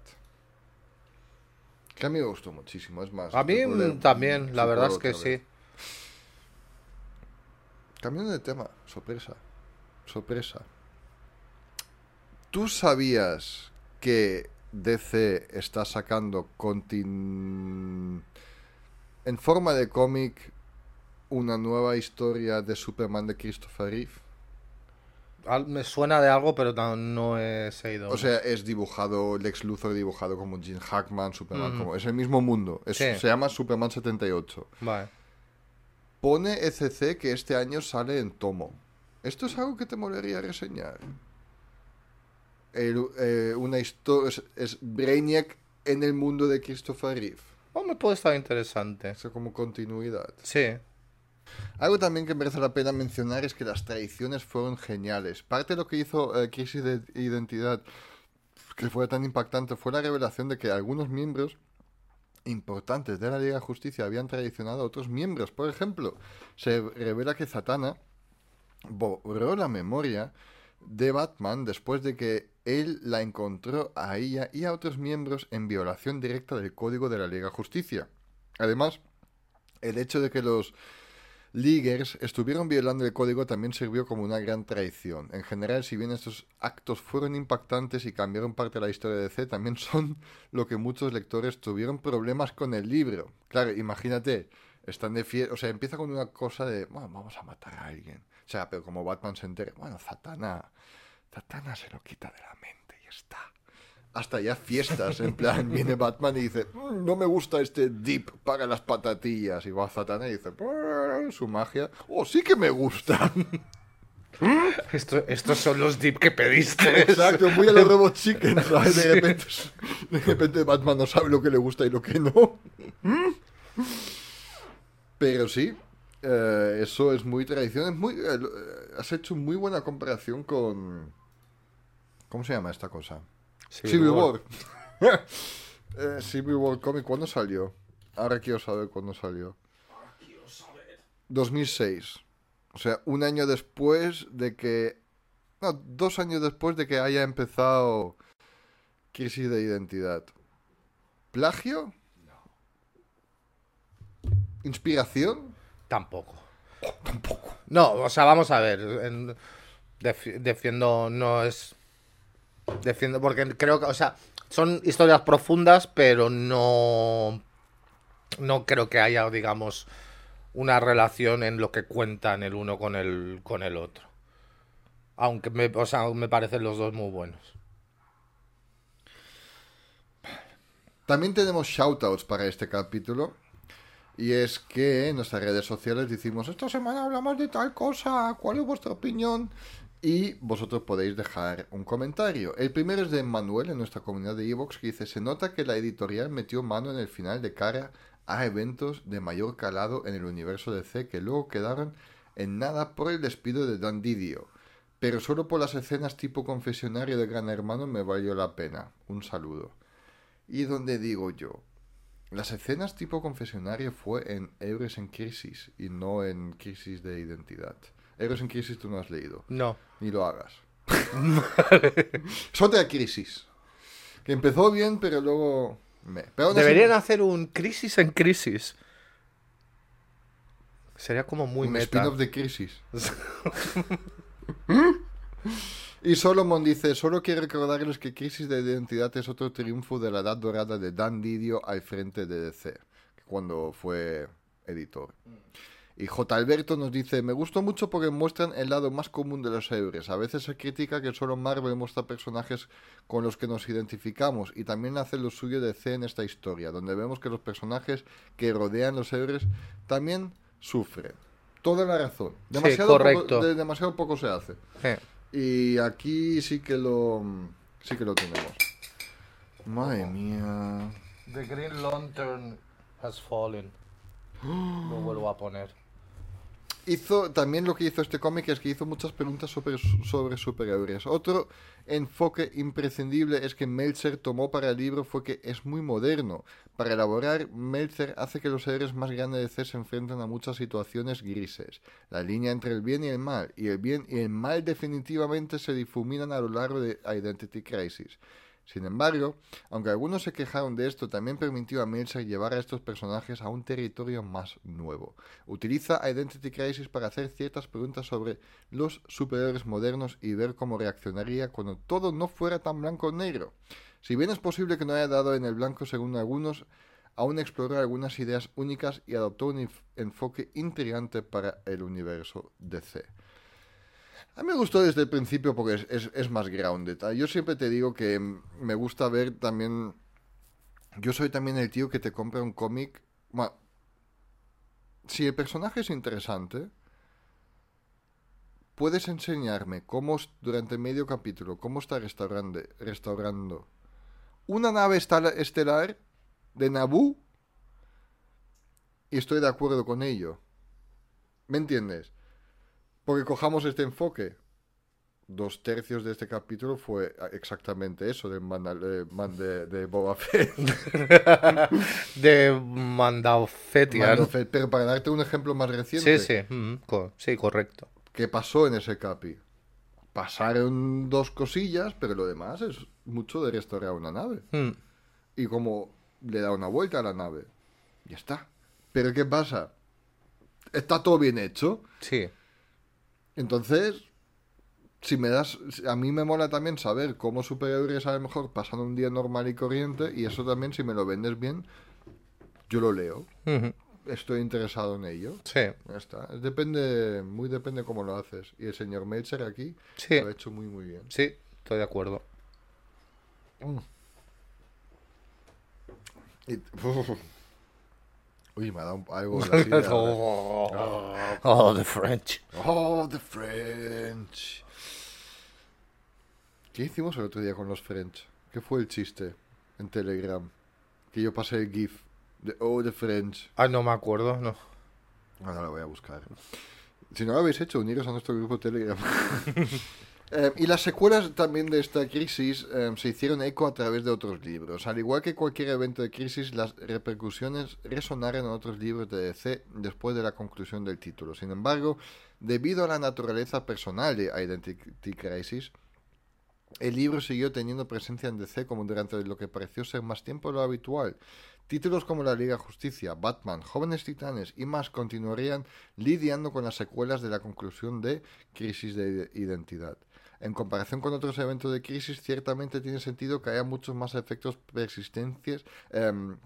A: Que a mí me gustó muchísimo, es más.
B: A mí también, la verdad es que sí.
A: Cambiando de tema, sorpresa sorpresa. ¿Tú sabías que DC está sacando en forma de cómic una nueva historia de Superman de Christopher Reeve?
B: Me suena de algo, pero no, he seguido.
A: O sea, es dibujado, Lex Luthor dibujado como Jim Hackman, Superman, como, es el mismo mundo. Se llama Superman 78. Vale. Pone ECC que este año sale en tomo. ¿Esto es algo que te molaría reseñar? Eh, una historia. Es, Brainiac en el mundo de Christopher Reeve.
B: Oh, me puede estar interesante.
A: Eso como continuidad.
B: Sí.
A: Algo también que merece la pena mencionar es que las tradiciones fueron geniales. Parte de lo que hizo eh, Crisis de Identidad, que fue tan impactante, fue la revelación de que algunos miembros importantes de la Liga de Justicia habían traicionado a otros miembros. Por ejemplo, se revela que Zatanna borró la memoria de Batman después de que él la encontró a ella y a otros miembros en violación directa del código de la Liga Justicia. Además, el hecho de que los Leaguers estuvieron violando el código también sirvió como una gran traición. En general, si bien estos actos fueron impactantes y cambiaron parte de la historia de C, también son lo que muchos lectores tuvieron problemas con el libro. Claro, imagínate, están de o sea, empieza con una cosa de, bueno, vamos a matar a alguien. O sea, pero como Batman se entere, bueno, Zatanna, Zatanna se lo quita de la mente y está. Hasta ya fiestas, en plan, viene Batman y dice, mm, no me gusta este dip para las patatillas. Y va Zatanna y dice, su magia, oh, sí que me gusta.
B: Esto, estos son los dip que pediste.
A: Exacto, muy a los Robot Chicken, De repente, de repente Batman no sabe lo que le gusta y lo que no. Pero sí, eh, eso es muy tradición. muy, eh, eh, has hecho muy buena comparación con. ¿Cómo se llama esta cosa? Civil, War. Civil War Comic, ¿cuándo salió? Ahora quiero saber cuándo salió. 2006. O sea, un año después de que. No, dos años después de que haya empezado Crisis de Identidad. ¿Plagio? No. ¿Inspiración?
B: Tampoco.
A: tampoco.
B: No, o sea, vamos a ver. defiendo, no es. Defiendo, porque creo que, o sea, son historias profundas, pero no. No creo que haya, digamos, una relación en lo que cuentan el uno con el, con el otro. Aunque me, o sea, me parecen los dos muy buenos.
A: También tenemos shoutouts para este capítulo. Y es que en nuestras redes sociales decimos, esta semana hablamos de tal cosa, ¿cuál es vuestra opinión? Y vosotros podéis dejar un comentario. El primero es de Manuel en nuestra comunidad de Evox que dice, se nota que la editorial metió mano en el final de cara a eventos de mayor calado en el universo de C que luego quedaron en nada por el despido de Dan Didio. Pero solo por las escenas tipo confesionario de Gran Hermano me valió la pena. Un saludo. Y donde digo yo, las escenas tipo confesionario fue en Héroes en Crisis y no en Crisis de Identidad. Héroes en Crisis tú no has leído.
B: No.
A: Ni lo hagas. es otra crisis. Que empezó bien, pero luego...
B: Deberían hacer un Crisis en Crisis. Sería como muy
A: un spin-off de Crisis. Y Solomon dice, solo quiero recordarles que Crisis de Identidad es otro triunfo de la edad dorada de Dan Didio al frente de DC, cuando fue editor. Y J. Alberto nos dice, me gustó mucho porque muestran el lado más común de los héroes. A veces se critica que solo Marvel muestra personajes con los que nos identificamos y también hace lo suyo de C en esta historia, donde vemos que los personajes que rodean los héroes también sufren. Toda la razón. Demasiado,
B: correcto.
A: Poco, de- demasiado poco se hace.
B: Eh,
A: Y aquí sí que lo sí que lo tenemos. Madre mía.
B: The Green Lantern has fallen. Lo vuelvo a poner.
A: Hizo también lo que hizo este cómic es que hizo muchas preguntas sobre, sobre superhéroes. Otro enfoque imprescindible es que Meltzer tomó para el libro fue que es muy moderno. Para elaborar, Meltzer hace que los héroes más grandes de C se enfrenten a muchas situaciones grises. La línea entre el bien y el mal, y el bien y el mal definitivamente se difuminan a lo largo de Identity Crisis. Sin embargo, aunque algunos se quejaron de esto, también permitió a Meltzer llevar a estos personajes a un territorio más nuevo. Utiliza Identity Crisis para hacer ciertas preguntas sobre los superhéroes modernos y ver cómo reaccionaría cuando todo no fuera tan blanco o negro. Si bien es posible que no haya dado en el blanco según algunos, aún exploró algunas ideas únicas y adoptó un enf- enfoque intrigante para el universo DC. A mí me gustó desde el principio porque es, más grounded. Ah, Yo siempre te digo que me gusta ver también... Yo soy también el tío que te compra un cómic... Si el personaje es interesante, puedes enseñarme cómo durante medio capítulo, cómo está restaurando, restaurando una nave estelar de Naboo y estoy de acuerdo con ello. ¿Me entiendes? Porque cojamos este enfoque. Dos tercios de este capítulo fue exactamente eso de, Mandal- eh, Man- de, de Boba Fett.
B: De Mandaufetian.
A: Mando Fett. Pero para darte un ejemplo más reciente,
B: Sí, sí, mm, co- sí, correcto.
A: ¿qué pasó en ese capi? Pasaron dos cosillas, pero lo demás es mucho de restaurar una nave.
B: Mm,
A: Y como le da una vuelta a la nave. Ya está. Pero ¿qué pasa? Está todo bien hecho.
B: Sí,
A: Entonces, si me das, a mí me mola también saber cómo superhéroes a lo mejor pasan un día normal y corriente y eso también si me lo vendes bien, yo lo leo, estoy interesado en ello.
B: sí,
A: Ya está. Depende, muy depende cómo lo haces. Y el señor Melcher aquí
B: sí,
A: lo ha hecho muy muy bien.
B: sí, estoy de acuerdo.
A: Y- Uy, me ha dado algo la silla.
B: oh, oh, the French.
A: Oh, the French. ¿Qué hicimos el otro día con los French? ¿Qué fue el chiste en Telegram? Que yo pasé el GIF de Oh, the French.
B: Ah, no me acuerdo, no.
A: Ahora lo voy a buscar. Si no lo habéis hecho, uniros a nuestro grupo Telegram. Eh, y las secuelas también de esta crisis eh, se hicieron eco a través de otros libros. Al igual que cualquier evento de crisis, las repercusiones resonaron en otros libros de DC después de la conclusión del título. Sin embargo, debido a la naturaleza personal de Identity Crisis, el libro siguió teniendo presencia en DC como durante lo que pareció ser más tiempo de lo habitual. Títulos como la Liga Justicia, Batman, Jóvenes Titanes y más continuarían lidiando con las secuelas de la conclusión de Crisis de Identidad. En comparación con otros eventos de crisis, ciertamente tiene sentido que haya muchos más efectos persistentes, em,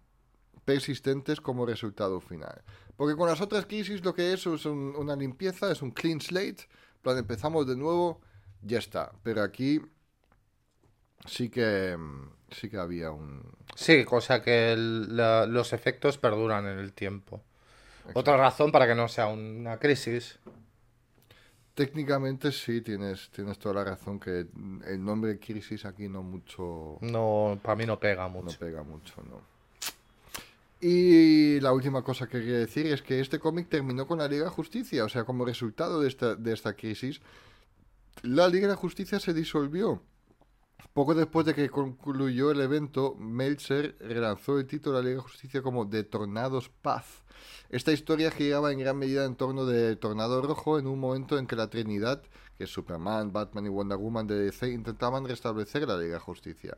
A: persistentes como resultado final. Porque con las otras crisis lo que es es un- una limpieza, es un clean slate, plan empezamos de nuevo, ya está. Pero aquí sí que em, sí que había un
B: Sí, cosa que el- la- los efectos perduran en el tiempo. Otra razón para que no sea una crisis.
A: Técnicamente sí tienes tienes toda la razón que el nombre crisis aquí no mucho
B: No, para mí no pega
A: no
B: mucho.
A: pega mucho, no. Y la última cosa que quería decir es que este cómic terminó con la Liga de Justicia, o sea, como resultado de esta, de esta crisis, la Liga de Justicia se disolvió. Poco después de que concluyó el evento, Meltzer relanzó el título de la Liga de Justicia como The Tornado's Path. Esta historia giraba en gran medida en torno de Tornado Rojo en un momento en que la Trinidad, que Superman, Batman y Wonder Woman de DC, intentaban restablecer la Liga de Justicia.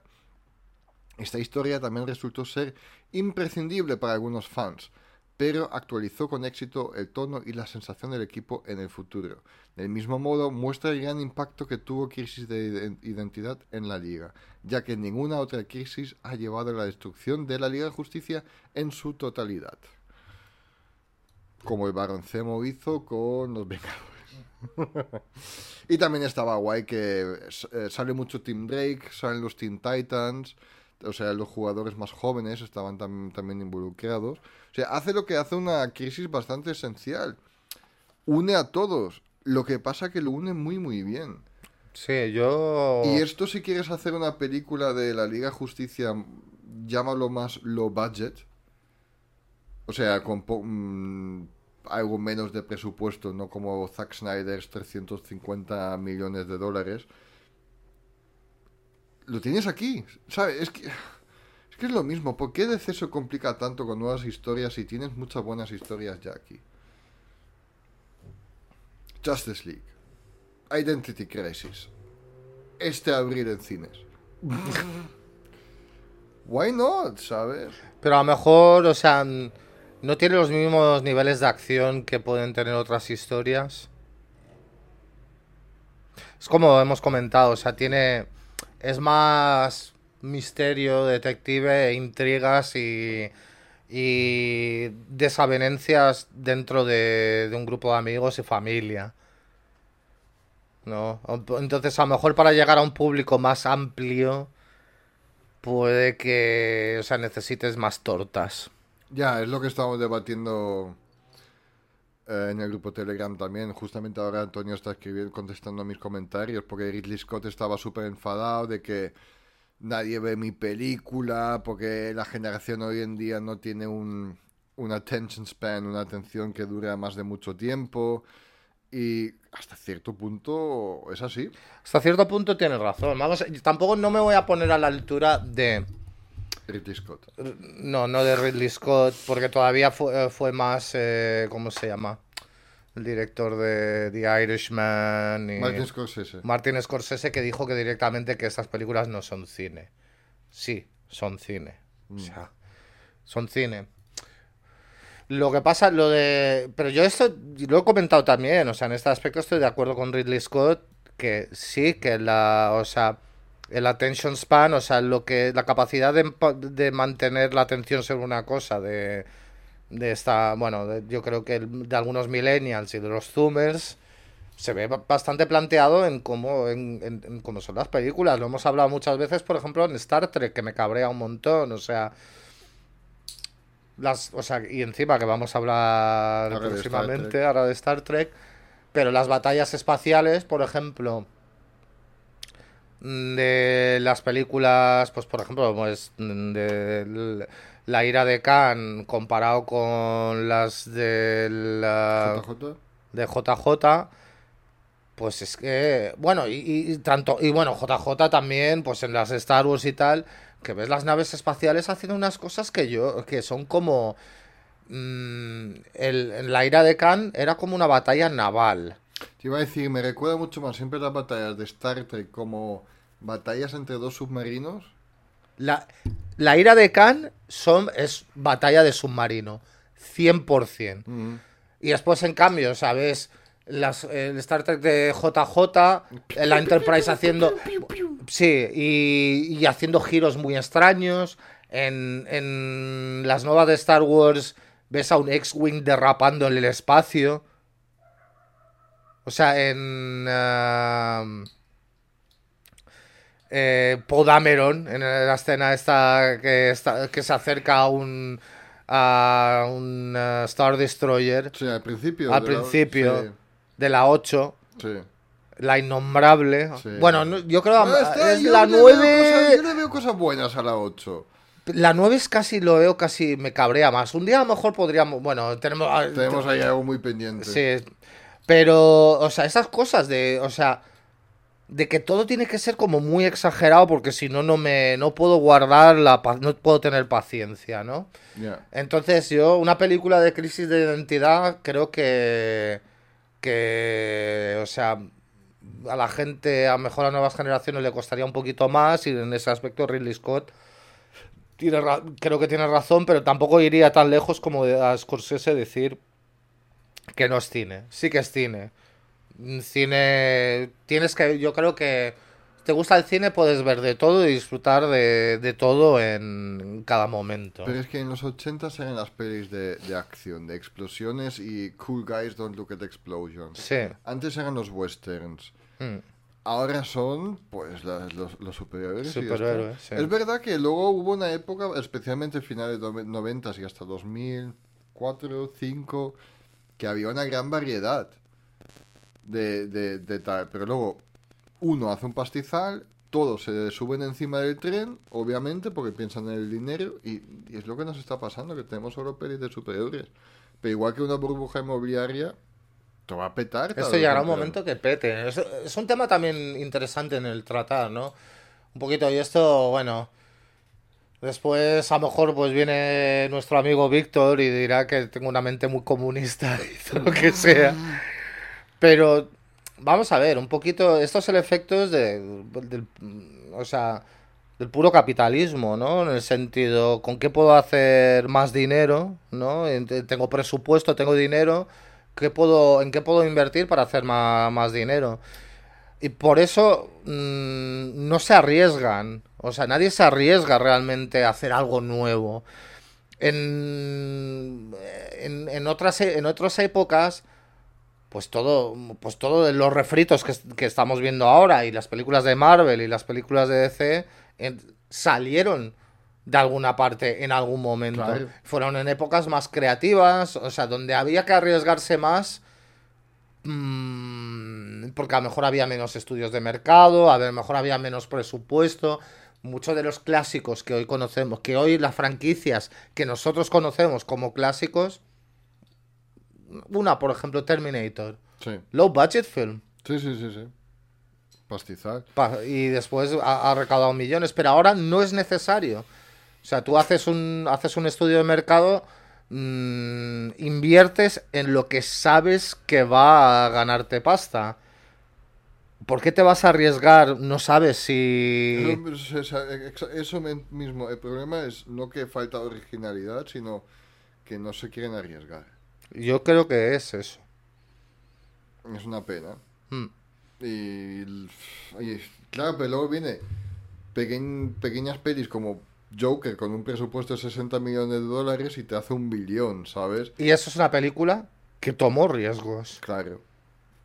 A: Esta historia también resultó ser imprescindible para algunos fans, pero actualizó con éxito el tono y la sensación del equipo en el futuro. Del mismo modo, muestra el gran impacto que tuvo Crisis de Iden- Identidad en la Liga, ya que ninguna otra crisis ha llevado a la destrucción de la Liga de Justicia en su totalidad. como el Baron Zemo hizo con los Vengadores. y también estaba guay que eh, sale mucho Team Drake, salen los Teen Titans, o sea, los jugadores más jóvenes estaban también involucrados. O sea, hace lo que hace una crisis bastante esencial. Une a todos. Lo que pasa que lo une muy, muy bien.
B: Sí, yo...
A: Y esto si quieres hacer una película de la Liga Justicia, llámalo más low budget. O sea, con mm, algo menos de presupuesto, no como Zack Snyder's 350 millones de dólares. Lo tienes aquí, ¿sabes? Es que... Es que es lo mismo, ¿por qué DC se complica tanto con nuevas historias si tienes muchas buenas historias ya aquí? Justice League. Identity Crisis. Este abril en cines. Why not, ¿sabes?
B: Pero a lo mejor, o sea, no tiene los mismos niveles de acción que pueden tener otras historias. Es como hemos comentado, o sea, tiene. Es más misterio, detective, intrigas y, y desavenencias dentro de, un grupo de amigos y familia. ¿No? Entonces, a lo mejor para llegar a un público más amplio, puede que, o sea, necesites más tortas.
A: Ya, es lo que estamos debatiendo eh, en el grupo Telegram también. Justamente ahora Antonio está escribiendo, contestando mis comentarios, porque Ridley Scott estaba súper enfadado de que nadie ve mi película, porque la generación hoy en día no tiene un, attention span, una atención que dure más de mucho tiempo. Y hasta cierto punto es así.
B: Hasta cierto punto tienes razón. Vamos, tampoco no me voy a poner a la altura de...
A: Ridley Scott.
B: No, no de Ridley Scott, porque todavía fue, fue más... Eh, ¿Cómo se llama? el director de The Irishman. Y
A: Martin Scorsese.
B: Martin Scorsese que dijo que directamente que estas películas no son cine. Sí, son cine. O mm. sea, son cine. Lo que pasa, lo de. Pero yo esto lo he comentado también. O sea, en este aspecto estoy de acuerdo con Ridley Scott. Que sí, que la. O sea, el attention span, o sea, lo que. La capacidad de, de mantener la atención sobre una cosa, de de esta, bueno, yo creo que de algunos millennials y de los zoomers se ve bastante planteado en cómo, en, cómo son las películas. Lo hemos hablado muchas veces, por ejemplo, en Star Trek, que me cabrea un montón, o sea... Las, o sea, y encima que vamos a hablar próximamente ahora de Star Trek, pero las batallas espaciales, por ejemplo, de las películas, pues por ejemplo, pues de la ira de Khan comparado con las de la,
A: JJ.
B: de JJ pues es que bueno y, tanto y bueno JJ también pues en las Star Wars y tal que ves las naves espaciales haciendo unas cosas que yo que son como mmm, el, la ira de Khan era como una batalla naval
A: te iba a decir me recuerda mucho más siempre las batallas de Star Trek como batallas entre dos submarinos
B: la, la ira de Khan son, es batalla de submarino. 100%. Mm. Y después, en cambio, ¿sabes? Las, el Star Trek de JJ, la Enterprise haciendo. Sí, y, haciendo giros muy extraños. En, en, las nuevas de Star Wars ves a un X-Wing derrapando en el espacio. O sea, en. Uh, eh, Podameron en la escena esta que, está, que se acerca a un a un uh, Star Destroyer.
A: Sí, al principio.
B: Al principio de la 8. La innombrable. Bueno, yo creo que es la 9.
A: yo le veo cosas buenas a la 8.
B: La 9 es casi, lo veo casi, me cabrea más. Un día a lo mejor podríamos, bueno, tenemos... Ah,
A: tenemos ahí algo muy pendiente.
B: Sí, pero, o sea, esas cosas de, o sea, de que todo tiene que ser como muy exagerado porque si no no me no puedo guardar la no puedo tener paciencia no entonces yo una película de crisis de identidad creo que que o sea a la gente a lo mejor a nuevas generaciones le costaría un poquito más y en ese aspecto Ridley Scott tiene creo que tiene razón pero tampoco iría tan lejos como a Scorsese decir que no es cine. Sí que es cine cine tienes que yo creo que te gusta el cine, puedes ver de todo y disfrutar de, de todo en cada momento.
A: Pero es que en los 80 eran las pelis de, de acción, de explosiones y Cool Guys Don't Look at Explosions.
B: Sí.
A: Antes eran los westerns.
B: Mm.
A: Ahora son, pues, las- los, los superhéroes.
B: sí.
A: Es verdad que luego hubo una época, especialmente finales de 90 y hasta 2004, 2005, que había una gran variedad de, de, de tal. Pero luego, uno hace un pastizal, todos se suben encima del tren, obviamente, porque piensan en el dinero, y, y es lo que nos está pasando, que tenemos solo pelis de superhéroes. Pero igual que una burbuja inmobiliaria, te va a petar.
B: Esto llegará un momento que pete. Es, es un tema también interesante en el tratar, ¿no? Un poquito, y esto, bueno. Después, a lo mejor, pues viene nuestro amigo Víctor y dirá que tengo una mente muy comunista y lo que sea. Pero, vamos a ver, un poquito, esto es el efecto de, del, o sea, del puro capitalismo, ¿no? En el sentido, ¿con qué puedo hacer más dinero? ¿No? Tengo presupuesto, tengo dinero, ¿qué puedo, ¿en qué puedo invertir para hacer más, más dinero? Y por eso mm, no se arriesgan. O sea, nadie se arriesga realmente a hacer algo nuevo. En, en otras, e- en otras épocas, pues todo, pues todo de los refritos que, es- que estamos viendo ahora y las películas de Marvel y las películas de DC en- salieron de alguna parte en algún momento.
A: Claro.
B: Fueron en épocas más creativas, o sea, donde había que arriesgarse más. mm, porque a lo mejor había menos estudios de mercado, a lo mejor había menos presupuesto. Muchos de los clásicos que hoy conocemos, que hoy las franquicias que nosotros conocemos como clásicos, una, por ejemplo, Terminator,
A: Sí,
B: low budget film,
A: sí, sí, sí. sí. Pastizal.
B: pa- y después ha, ha recaudado millones, pero ahora no es necesario. O sea, tú haces un, haces un estudio de mercado, mm, inviertes en lo que sabes que va a ganarte pasta. ¿Por qué te vas a arriesgar? No sabes si...
A: Eso, eso- mismo, el problema es no que falta originalidad, sino que no se quieren arriesgar.
B: Yo creo que es eso.
A: Es una pena.
B: Mm.
A: Y, claro, pero luego viene pequeñ- pequeñas pelis como Joker con un presupuesto de 60 millones de dólares y te hace un billón, ¿sabes?
B: Y eso es una película que tomó riesgos.
A: Claro.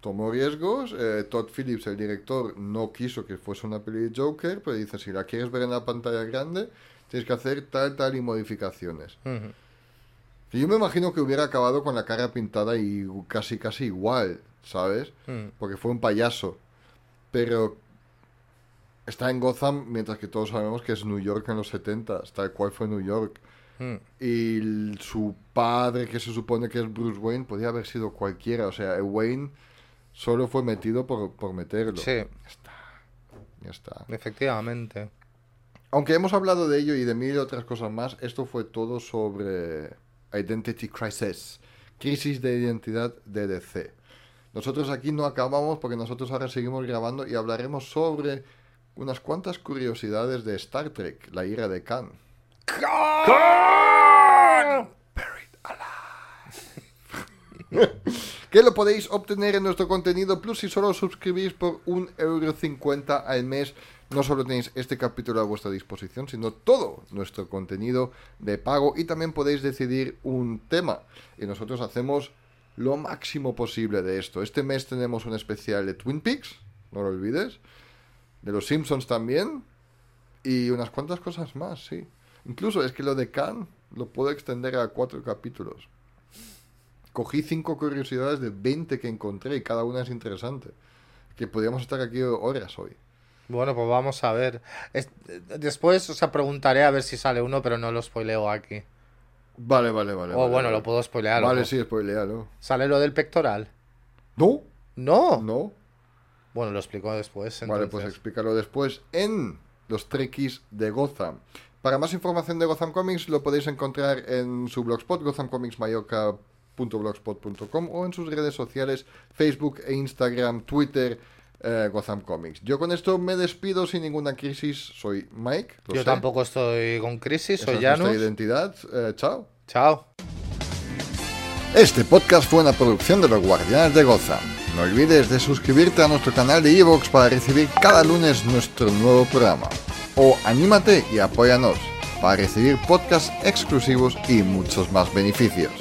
A: Tomó riesgos. eh, Todd Phillips, el director, no quiso que fuese una peli de Joker, pero dice, si la quieres ver en la pantalla grande, tienes que hacer tal, tal y modificaciones. Yo me imagino que hubiera acabado con la cara pintada y casi, casi igual, ¿sabes?
B: Mm.
A: Porque fue un payaso. Pero está en Gotham, mientras que todos sabemos que es New York en los 70, tal cual fue New York.
B: Mm.
A: Y el- su padre, que se supone que es Bruce Wayne, podía haber sido cualquiera. O sea, Wayne solo fue metido por, por meterlo.
B: Sí,
A: Ya está.
B: efectivamente.
A: Aunque hemos hablado de ello y de mil otras cosas más, esto fue todo sobre Identity Crisis, crisis de identidad de DC. Nosotros aquí no acabamos porque nosotros ahora seguimos grabando y hablaremos sobre unas cuantas curiosidades de Star Trek, la ira de Khan. que lo podéis obtener en nuestro contenido plus si solo os suscribís por un euro cincuenta al mes. No solo tenéis este capítulo a vuestra disposición, sino todo nuestro contenido de pago y también podéis decidir un tema. Y nosotros hacemos lo máximo posible de esto. Este mes tenemos un especial de Twin Peaks, no lo olvides. De los Simpsons también. Y unas cuantas cosas más, sí. Incluso es que lo de Khan lo puedo extender a cuatro capítulos. Cogí cinco curiosidades de 20 que encontré y cada una es interesante. Que podríamos estar aquí horas hoy.
B: Bueno, pues vamos a ver. Es- después, o sea, preguntaré a ver si sale uno, pero no lo spoileo aquí.
A: Vale, vale, vale.
B: o
A: vale,
B: bueno,
A: vale.
B: lo puedo spoilear.
A: Vale, sí, spoilealo.
B: ¿Sale lo del pectoral?
A: No,
B: No.
A: no.
B: Bueno, lo explico después.
A: Vale, pues explícalo después en los Trekkies de Gotham. Para más información de Gotham Comics lo podéis encontrar en su blogspot gothamcomicsmayoka.blogspot.com o en sus redes sociales Facebook e Instagram, Twitter, eh, Gotham Comics. Yo con esto me despido sin ninguna crisis. Soy Mike.
B: Yo
A: sé.
B: tampoco estoy con crisis,
A: Esa
B: soy
A: es nuestra
B: Janus.
A: identidad. Eh, chao.
B: Chao.
A: Este podcast fue una producción de los Guardianes de Gotham. No olvides de suscribirte a nuestro canal de Evox para recibir cada lunes nuestro nuevo programa. O anímate y apóyanos para recibir podcasts exclusivos y muchos más beneficios.